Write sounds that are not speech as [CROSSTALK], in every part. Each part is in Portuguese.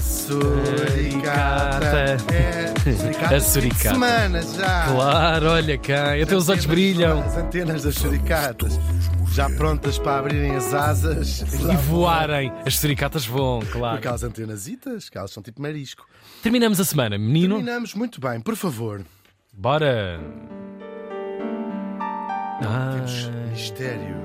Suricata. É, suricata. A suricata. Semana já. Claro, olha cá, até os olhos brilham. As antenas das suricatas. Já prontas para abrirem as asas E voarem. As suricatas voam, Com claro. aquelas antenasitas, que elas são tipo marisco. Terminamos a semana, menino. Terminamos muito bem, por favor. Bora. Ah, Mistério.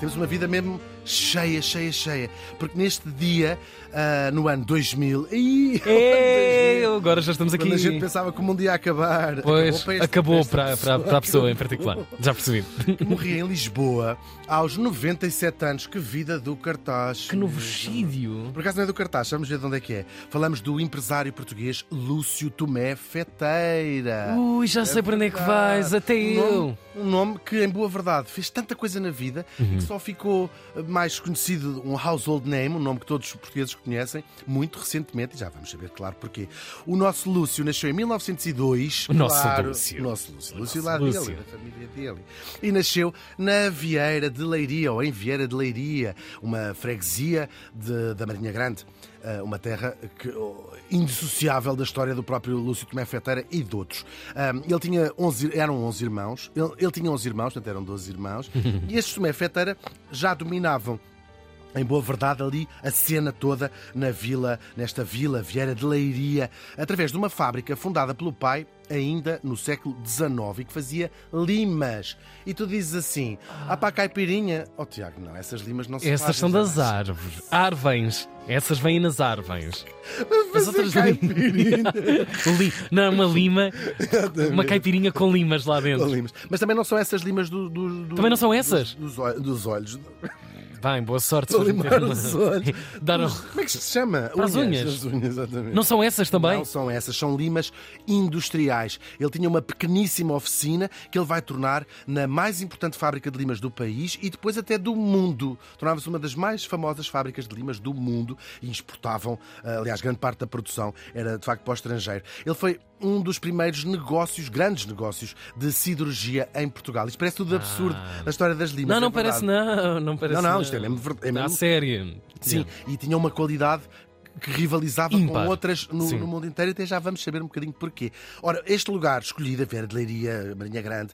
Temos uma vida mesmo cheia, cheia, cheia. Porque neste dia, ah, no ano 2000, ih, [LAUGHS] é, agora já estamos aqui. quando a gente pensava que o mundo ia acabar, Pois, este- acabou para, para, para a pessoa em particular. Já percebi. [LAUGHS] que morria em Lisboa aos 97 anos. Que vida do cartaz. Que novocídio. Por acaso não é do cartaz, vamos ver de onde é que é. Falamos do empresário português Lúcio Tomé Feteira. Ui, já sei para onde é que vais, até um eu. Nome, um nome que, em boa verdade, fez tanta coisa na vida Uhum. que só ficou mais conhecido, um household name, um nome que todos os portugueses conhecem, muito recentemente, e já vamos saber, claro, porquê. O nosso Lúcio nasceu em 1902. O nosso claro, Lúcio. O nosso Lúcio. Lúcio lá Lúcio. dele, da família dele. E nasceu na Vieira de Leiria, ou em Vieira de Leiria, uma freguesia de- da Marinha Grande. Eh, Uma terra que, oh, indissociável da história do próprio Lúcio Tomé Feteira e de outros. Ahm, ele tinha 11, eram 11 irmãos, ele, ele tinha 11 irmãos, portanto eram 12 irmãos, [LAUGHS] e estes Tomé Feteira já dominavam em boa verdade, ali a cena toda na vila, nesta vila Vieira de Leiria, através de uma fábrica fundada pelo pai ainda no século XIX e que fazia limas. E tu dizes assim: ah, a caipirinha. Oh, Tiago, não, essas limas não se Essas são das árvores. Árvens. Essas vêm nas árvens. As outras caipirinha. [LAUGHS] Li... Não, uma lima. Uma caipirinha com limas lá Com dentro. limas. Mas também não são essas limas do, do- do- Também não são essas? Dos, dos olhos. Bem, boa sorte. Estou a se fores limar meter os olhos. [LAUGHS] Dar Como é que se chama? Para as unhas. As unhas, exatamente. Não são essas também? Não são essas, são limas industriais. Ele tinha uma pequeníssima oficina que ele vai tornar na mais importante fábrica de limas do país e depois até do mundo. Tornava-se uma das mais famosas fábricas de limas do mundo e exportavam, eh, aliás, grande parte da produção era de facto para o estrangeiro. Ele foi um dos primeiros negócios, grandes negócios, de siderurgia em Portugal. Isto parece tudo absurdo na história das limas. Não, é não parece verdade. não. Não parece Não, não, isto é mesmo é A mesmo- sério. Sim, e tinha uma qualidade que rivalizava Ímpar. com outras no, no mundo inteiro, até já vamos saber um bocadinho porquê. Ora, este lugar escolhido, a Vera de Leiria, Marinha Grande,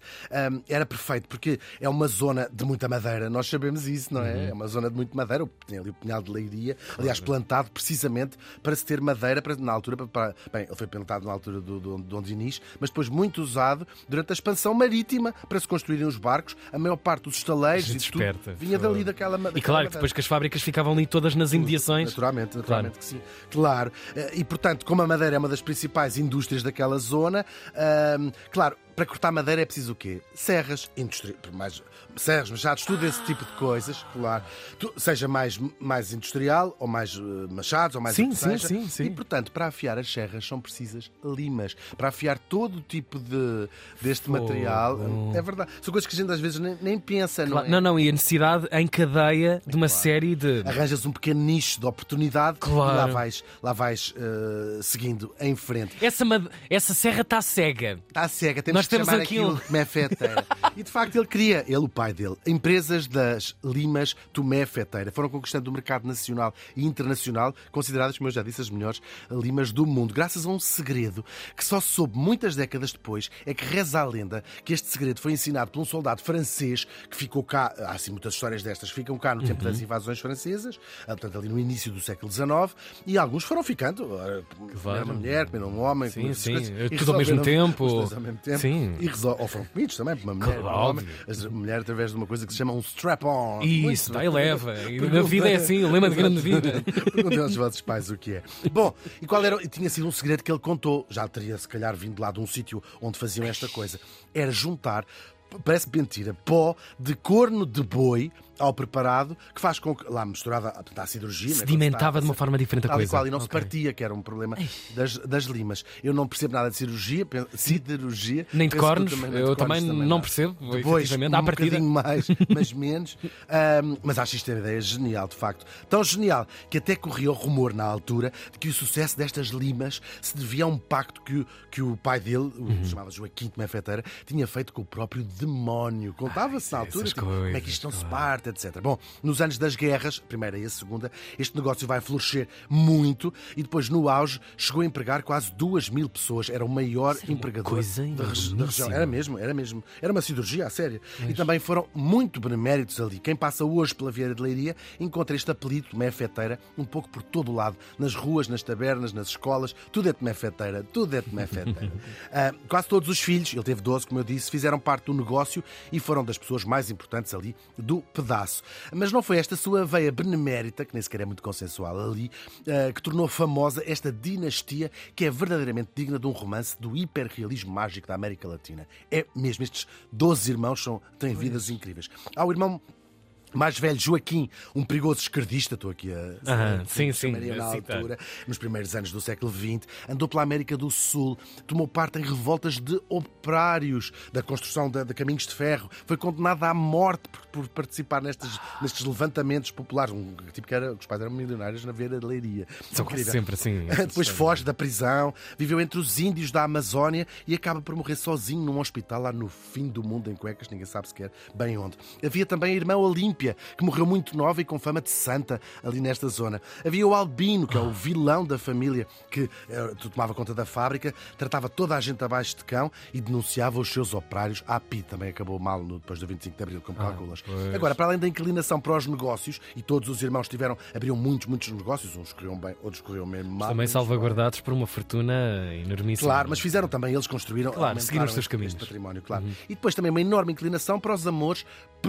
hum, era perfeito porque é uma zona de muita madeira, nós sabemos isso, não Uhum. é? É uma zona de muita madeira, tem ali o Pinhal de Leiria, aliás, plantado precisamente para se ter madeira, para, na altura, para, para- bem, ele foi plantado na altura do, do, do Dom Dinis, mas depois muito usado durante a expansão marítima para se construírem os barcos, a maior parte dos estaleiros e tudo vinha dali daquela ma- E claro que madeira. depois que as fábricas ficavam ali todas nas imediações. Naturalmente, naturalmente que sim. Claro. Eh, E, portanto, como a madeira é uma das principais indústrias daquela zona, ahm, claro, para cortar madeira é preciso o quê? Serras, indústria, mais, serras, machados, tudo esse tipo de coisas, claro. Tu- seja mais, mais industrial, ou mais eh, machados, ou mais Sim, sim, sim, sim. E, portanto, para afiar as serras são precisas limas. Para afiar todo o tipo de, deste Fogo. material. É verdade. São coisas que a gente às vezes nem, nem pensa, não Claro, é? Não, não, e a necessidade em cadeia de uma série de. arranjas um pequeno nicho de oportunidade Claro. e lá vais, lá vais eh, seguindo em frente. Essa, made- essa serra está cega. Está cega, temos Nós que temos aquilo Tomé Feteira. e de facto ele cria, ele, o pai dele, empresas das limas Tomé Feteira. Foram conquistando o mercado nacional e internacional, consideradas, como eu já disse, as melhores limas do mundo, graças a um segredo que só soube muitas décadas depois, é que reza a lenda que este segredo foi ensinado por um soldado francês que ficou cá, há assim muitas histórias destas, que ficam cá no tempo Uhum. das invasões francesas, ah, portanto ali no início do século XIX, e alguns foram ficando, ah, Claro. uma mulher, comeram um homem, Sim, sim. Tudo ao mesmo tempo. ao mesmo tempo. Sim. E resol- ou foram comidos também por uma mulher, Claro, mulher através de uma coisa que se chama um strap-on. Isso, dá e leva. E na vida é assim, o lema de grande vida. [LAUGHS] Perguntei aos vossos pais o que é. Bom, e qual era? e Tinha sido um segredo que ele contou. Já teria, se calhar, vindo lá de um sítio onde faziam esta coisa. Era juntar, parece mentira, pó de corno de boi ao preparado, que faz com que, lá misturada portanto, à cirurgia, né, se Sedimentava a de uma forma diferente a coisa. qual, e não se Ok. partia, que era um problema das, das limas. Eu não percebo nada de cirurgia, siderurgia. Nem de cornos, nem de eu cornos também não percebo, Depois, um à partida. bocadinho mais, mas [LAUGHS] menos. Ahm, mas acho isto uma ideia genial, de facto. Tão genial que até corria o rumor na altura de que o sucesso destas limas se devia a um pacto que, o- que o pai dele, o Uhum. chamava Joaquim de Mefeteira, tinha feito com o próprio demónio. Contava-se na altura tipo, como é que isto não se parte, arte, etc. Bom, nos anos das guerras, a primeira e a segunda, este negócio vai florescer muito e depois, no auge, chegou a empregar quase duas mil pessoas. Era o maior empregador coisa da, regi- da região. Era mesmo, era mesmo. Era uma cirurgia, a sério. E também foram muito beneméritos ali. Quem passa hoje pela Vieira de Leiria encontra este apelido, Tomé-Feteira, um pouco por todo o lado. Nas ruas, nas tabernas, nas escolas, tudo é Tomé-Feteira, tudo é Tomé-Feteira. [LAUGHS] Ah, quase todos os filhos, ele teve 12, como eu disse, fizeram parte do negócio e foram das pessoas mais importantes ali do pedaço. Mas não foi esta sua veia benemérita, que nem sequer é muito consensual ali, ah, que tornou famosa esta dinastia que é verdadeiramente digna de um romance do hiperrealismo mágico da América Latina. É mesmo, estes 12 irmãos são, têm vidas incríveis. Há o irmão mais velho, Joaquim, um perigoso esquerdista, estou aqui a, a- sim, sim, chamaria na altura, nos primeiros anos do século XX, andou pela América do Sul, tomou parte em revoltas de operários da construção de, de caminhos de ferro, foi condenado à morte por, por participar nestes, nestes levantamentos populares, um tipo que era, os pais eram milionários na Veira de Leiria. São quase sempre assim. essas [LAUGHS] Depois histórias. foge da prisão, viveu entre os índios da Amazónia e acaba por morrer sozinho num hospital lá no fim do mundo em cuecas, ninguém sabe sequer bem onde. Havia também a irmã Olímpia, que morreu muito nova e com fama de santa ali nesta zona. Havia o Albino, que é o vilão da família, que eh, tomava conta da fábrica, tratava toda a gente abaixo de cão e denunciava os seus operários. A API também acabou mal depois do 25 de Abril, como calculas. pois. Agora, para além da inclinação para os negócios, e todos os irmãos tiveram, abriam muitos, muitos negócios, uns corriam bem, outros corriam mesmo mal. Também salvaguardados por uma fortuna enormíssima. Claro, mas fizeram também, eles construíram, Claro, seguiram os seus caminhos. património, claro. E depois também uma enorme inclinação para os amores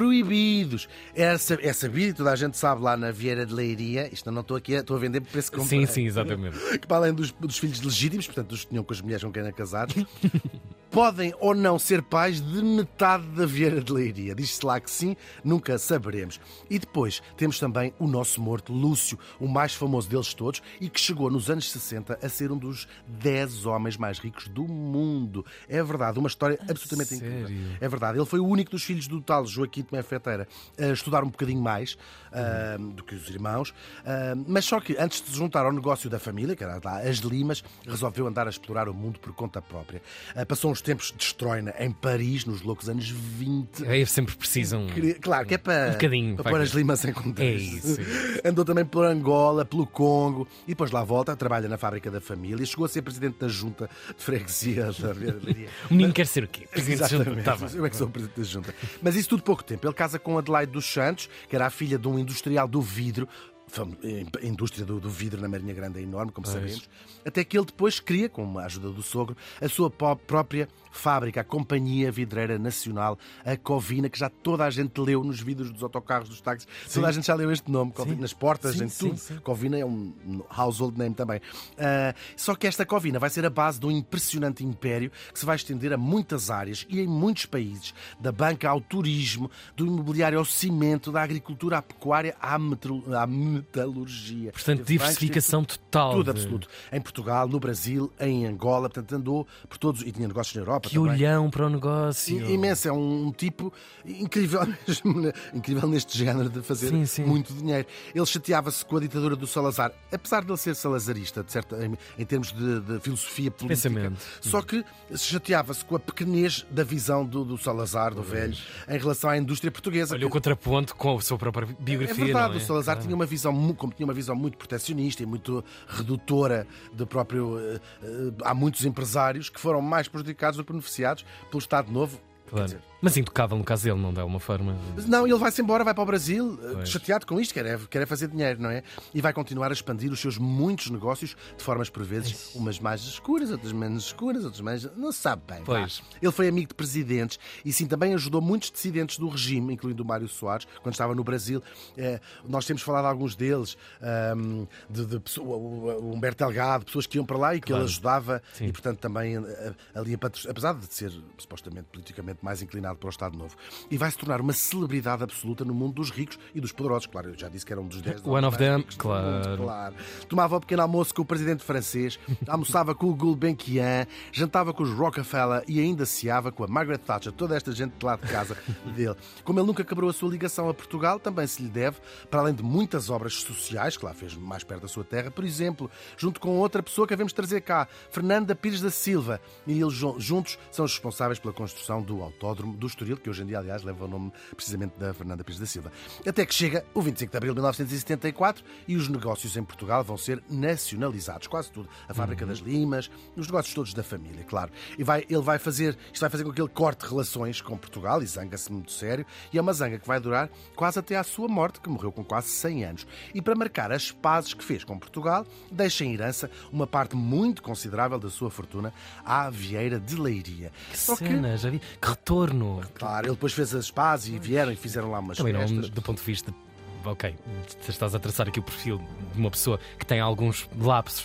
proibidos. É, sa- é sabido, toda a gente sabe lá na Vieira de Leiria, isto não estou aqui, a- estou a vender por preço que. Sim, sim, exatamente. [LAUGHS] Que para além dos, dos filhos legítimos, portanto, dos que tinham com as mulheres com quem eram casados, [LAUGHS] podem ou não ser pais de metade da Vieira de Leiria. Diz-se lá que sim, nunca saberemos. E depois temos também o nosso morto, Lúcio, o mais famoso deles todos e que chegou nos anos 60 a ser um dos 10 homens mais ricos do mundo. É verdade, uma história absolutamente incrível. É verdade, ele foi o único dos filhos do tal Joaquim Tomé Feteira a estudar um bocadinho mais ah, do que os irmãos, ah, mas só que antes de se juntar ao negócio da família, que era lá as Limas, resolveu andar a explorar o mundo por conta própria. Ah, passou uns tempos de estroina em Paris, nos loucos anos 20. Aí sempre precisam. Claro, que é para, Um bocadinho, para pôr as limas em contexto. É isso, é [LAUGHS] Andou também por Angola, pelo Congo e depois lá volta, trabalha na fábrica da família. Chegou a ser presidente da junta de freguesia [LAUGHS] da O menino quer ser o quê? Presidente de junta? Exatamente. Tá. Eu é que sou o presidente da junta. Mas isso tudo pouco tempo. Ele casa com Adelaide dos Santos, que era a filha de um industrial do vidro. A indústria do, vidro na Marinha Grande é enorme, como sabemos. Até que ele depois cria, com a ajuda do sogro, a sua própria fábrica, a Companhia Vidreira Nacional, a Covina, que já toda a gente leu nos vidros dos autocarros, dos táxis. Toda a gente já leu este nome, Covina, nas portas, Sim, em sim, tudo. sim. Covina é um household name também. Ah, só que esta Covina vai ser a base de um impressionante império que se vai estender a muitas áreas e em muitos países, da banca ao turismo, do imobiliário ao cimento, da agricultura à pecuária à, à metalurgia. Portanto, Teve diversificação total. Tudo de- absoluto. Em Portugal, no Brasil, em Angola, portanto andou por todos e tinha negócios na Europa Que também. olhão para o negócio. I- Imenso, é um, um tipo incrível, [LAUGHS] mesmo, né? incrível neste género de fazer Sim, sim. muito dinheiro. Ele chateava-se com a ditadura do Salazar, apesar de ele ser salazarista, de certa, em, em termos de, de filosofia política. Pensamento. Só que se chateava-se com a pequenez da visão do, do Salazar, do velho, em relação à indústria portuguesa. Olha o que- contraponto com a sua própria é biografia. verdade, não é? o Salazar Claro. tinha uma visão, mu- como tinha uma visão muito protecionista e muito redutora do próprio. eh, eh, há muitos empresários que foram mais prejudicados do que beneficiados pelo Estado Novo. Quer Claro. Mas intocável no caso dele, não de alguma forma. não, ele vai-se embora, vai para o Brasil, eh, Pois. chateado com isto, quer é, quer é fazer dinheiro, não é? E vai continuar a expandir os seus muitos negócios de formas, por vezes, umas mais escuras, outras menos escuras, outras mais. Não se sabe bem. Pois. Ele foi amigo de presidentes e, sim, também ajudou muitos dissidentes do regime, incluindo o Mário Soares, quando estava no Brasil. Eh, nós temos falado de alguns deles, ahm, de, de pessoa- o Humberto Delgado, pessoas que iam para lá e que Claro. ele ajudava, Sim. e, portanto, também eh, ali, apesar de ser supostamente politicamente mais inclinado para o Estado Novo. E vai se tornar uma celebridade absoluta no mundo dos ricos e dos poderosos. Claro, eu já disse que era um dos 10 One of them, do mundo, claro. claro. Tomava o pequeno almoço com o presidente francês, [LAUGHS] almoçava com o Gulbenkian, jantava com os Rockefeller e ainda ceava com a Margaret Thatcher, toda esta gente de lá de casa [LAUGHS] dele. Como ele nunca quebrou a sua ligação a Portugal, também se lhe deve, para além de muitas obras sociais, que lá fez mais perto da sua terra, por exemplo, junto com outra pessoa que havemos trazer cá, Fernanda Pires da Silva. E eles jun- juntos são os responsáveis pela construção do Autódromo do Estoril, que hoje em dia, aliás, leva o nome precisamente da Fernanda Pires da Silva. Até que chega o 25 de abril de 1974 e os negócios em Portugal vão ser nacionalizados, quase tudo. A fábrica Uhum. das limas, os negócios todos da família, claro. E vai, ele vai fazer, isto vai fazer com que ele corte relações com Portugal e zanga-se muito sério. E é uma zanga que vai durar quase até à sua morte, que morreu com quase 100 anos. E para marcar as pazes que fez com Portugal, deixa em herança uma parte muito considerável da sua fortuna à Vieira de Leiria. Que Só que, cena, já vi. Que retorno. Claro, ele depois fez as pazes e vieram e fizeram lá umas Também não, festas. do ponto de vista. Ok, estás a traçar aqui o perfil de uma pessoa que tem alguns lapsos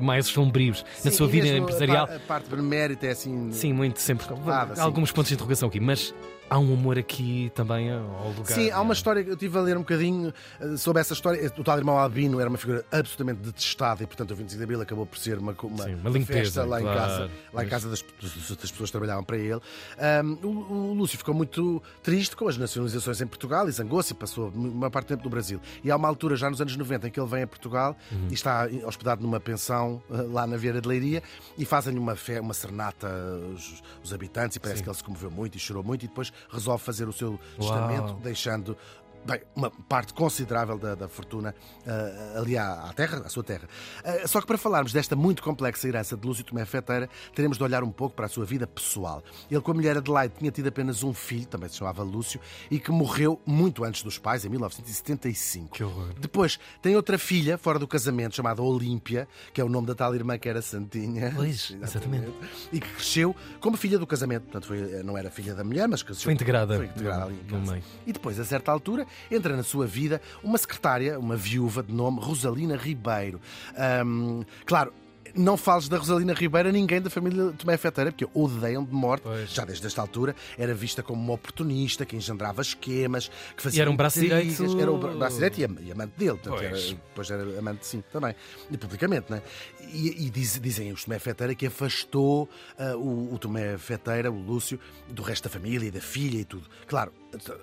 mais sombrios na Sim, sua e vida empresarial. A, pa- a parte benemérita é assim. Sim, muito, sempre. Nada, sim. Alguns pontos de interrogação aqui, mas há um amor aqui também ao lugar. Sim, há uma história que eu estive a ler um bocadinho eh, sobre essa história. O tal irmão Albino era uma figura absolutamente detestada e, portanto, o 25 de Abril acabou por ser uma, uma, Sim, uma limpeza, festa lá em claro. casa, lá em casa das, das pessoas que trabalhavam para ele. Ahm, o, o Lúcio ficou muito triste com as nacionalizações em Portugal e zangou-se e passou uma parte do tempo no Brasil. E há uma altura, já nos anos 90, em que ele vem a Portugal Uhum. e está hospedado numa pensão eh, lá na Vieira de Leiria e fazem uma, fé, uma serenata os, os habitantes e parece Sim. que ele se comoveu muito e chorou muito e depois resolve fazer o seu Uau. testamento deixando bem, uma parte considerável da, da fortuna ah, ali à, à terra, à sua terra. Ah, só que para falarmos desta muito complexa herança de Lúcio Tomé Feteira, teremos de olhar um pouco para a sua vida pessoal. Ele, com a mulher Adelaide, tinha tido apenas um filho, também se chamava Lúcio, e que morreu muito antes dos pais, em 1975. Que horror. Depois, tem outra filha, fora do casamento, chamada Olímpia, que é o nome da tal irmã que era Santinha. Pois, [LAUGHS] exatamente. E que cresceu como filha do casamento. Portanto, foi, não era filha da mulher, mas cresceu. Foi integrada Foi integrada ali em casa. E depois, a certa altura, entra na sua vida uma secretária, uma viúva de nome Rosalina Ribeiro. Ahm, claro. Não fales da Rosalina Ribeiro a ninguém da família Tomé Feteira, porque odeiam de morte. Pois. Já desde esta altura era vista como uma oportunista que engendrava esquemas, que fazia E era um braço direito. Era o bra- braço direito e, e amante dele. Portanto, Pois. era, depois era amante, sim, também. E publicamente, né? E, e diz- dizem os Tomé Feteira que afastou ah, o, o Tomé Feteira, o Lúcio, do resto da família e da filha e tudo. Claro,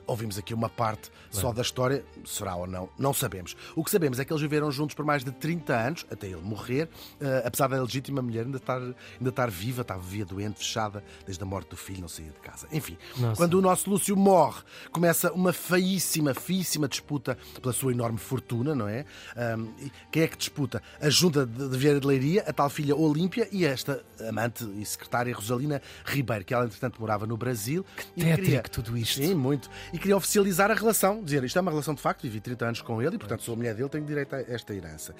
ouvimos aqui uma parte só da história, será ou não, não sabemos. O que sabemos é que eles viveram juntos por mais de 30 anos, até ele morrer, ah, apesar da legítima mulher ainda estar, ainda estar viva, estava via doente, fechada, desde a morte do filho, não saía de casa. Enfim, Nossa. quando o nosso Lúcio morre, começa uma feíssima, feíssima disputa pela sua enorme fortuna, não é? E quem é que disputa? A junta de, de Vieira de Leiria, a tal filha Olímpia e esta amante e secretária Rosalina Ribeiro, que ela entretanto morava no Brasil. e tétrico tudo isto. Sim, muito. E queria oficializar a relação, dizer isto é uma relação de facto, vivi 30 anos com ele e portanto sou a mulher dele, tenho direito a esta herança.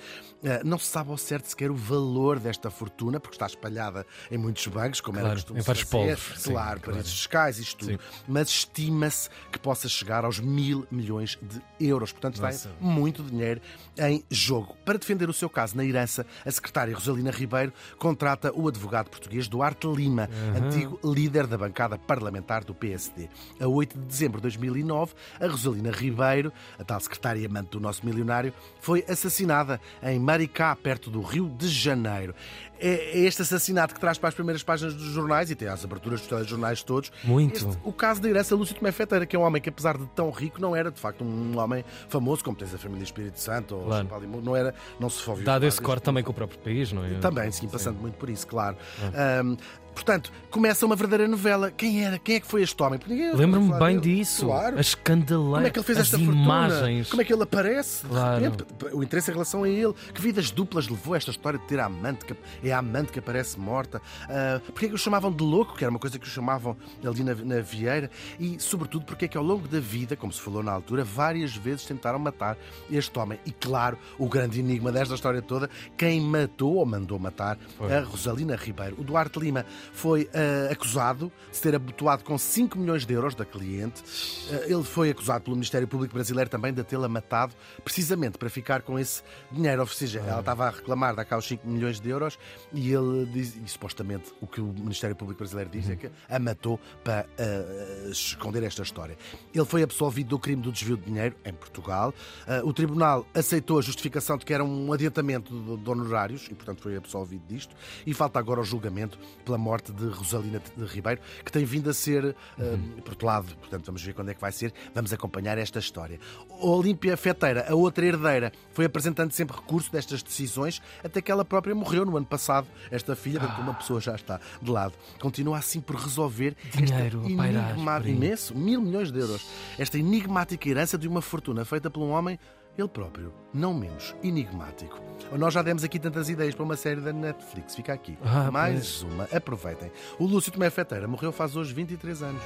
Ah, não se sabe ao certo sequer o valor desta fortuna, porque está espalhada em muitos bancos, como era Claro, costume em vários fazer. polos. Sim, Claro, claro. paraísos fiscais, isto tudo. Sim. Mas estima-se que possa chegar aos mil milhões de euros. Portanto, está muito dinheiro em jogo. Para defender o seu caso na herança, a secretária Rosalina Ribeiro contrata o advogado português Duarte Lima, antigo líder da bancada parlamentar do PSD. A 8 de dezembro de 2009, a Rosalina Ribeiro, a tal secretária amante do nosso milionário, foi assassinada em Maricá, perto do Rio de Janeiro. É é este assassinato que traz para as primeiras páginas dos jornais e tem as aberturas dos telejornais todos. Muito. Este- o caso da herança Lúcio Tomé Feteira, que é um homem que, apesar de tão rico, não era de facto um homem famoso, como tens a família Espírito Santo ou Claro. Champalimau, não era, não se foi Dado esse corte também com o próprio país, não é? também, sim, passando muito por isso, claro. Ahm, portanto, começa uma verdadeira novela. Quem era? Quem é que foi este homem? Lembro-me bem dele. disso. Claro. A escandaleira. Como é que ele fez as esta imagens. fortuna? Como é que ele aparece? De Claro. repente, o interesse em relação a ele. Que vidas duplas levou esta história de ter a amante, que é a amante que aparece morta? Uh, porque é que o chamavam de louco? Que era uma coisa que o chamavam ali na, na Vieira. E, sobretudo, porque é que ao longo da vida, como se falou na altura, várias vezes tentaram matar este homem. E, claro, o grande enigma desta história toda, quem matou ou mandou matar Foi. a Rosalina Ribeiro. O Duarte Lima foi uh, acusado de ter abotoado com 5 milhões de euros da cliente. Uh, ele foi acusado pelo Ministério Público Brasileiro também de tê-la matado, precisamente para ficar com esse dinheiro. Ou seja, ela estava a reclamar de cá os 5 milhões de euros e ele diz, e supostamente o que o Ministério Público Brasileiro diz é que a matou para uh, esconder esta história. Ele foi absolvido do crime do desvio de dinheiro em Portugal. Uh, o Tribunal aceitou a justificação de que era um adiantamento de, de honorários e, portanto, foi absolvido disto. E falta agora o julgamento pela morte morte de Rosalina de Ribeiro, que tem vindo a ser uh, Uhum. protelado. Portanto, vamos ver quando é que vai ser. Vamos acompanhar esta história. Olímpia Feteira, a outra herdeira, foi apresentando sempre recurso destas decisões, até que ela própria morreu no ano passado. Esta filha, portanto, uma pessoa já está de lado. Continua assim por resolver Dinheiro pairar enigma- imenso, mil milhões de euros. Esta enigmática herança de uma fortuna feita por um homem, ele próprio, não menos enigmático. Nós já demos aqui tantas ideias para uma série da Netflix. Fica aqui. Ah, Mais uma. Aproveitem. O Lúcio Tomé Feteira morreu faz hoje 23 anos.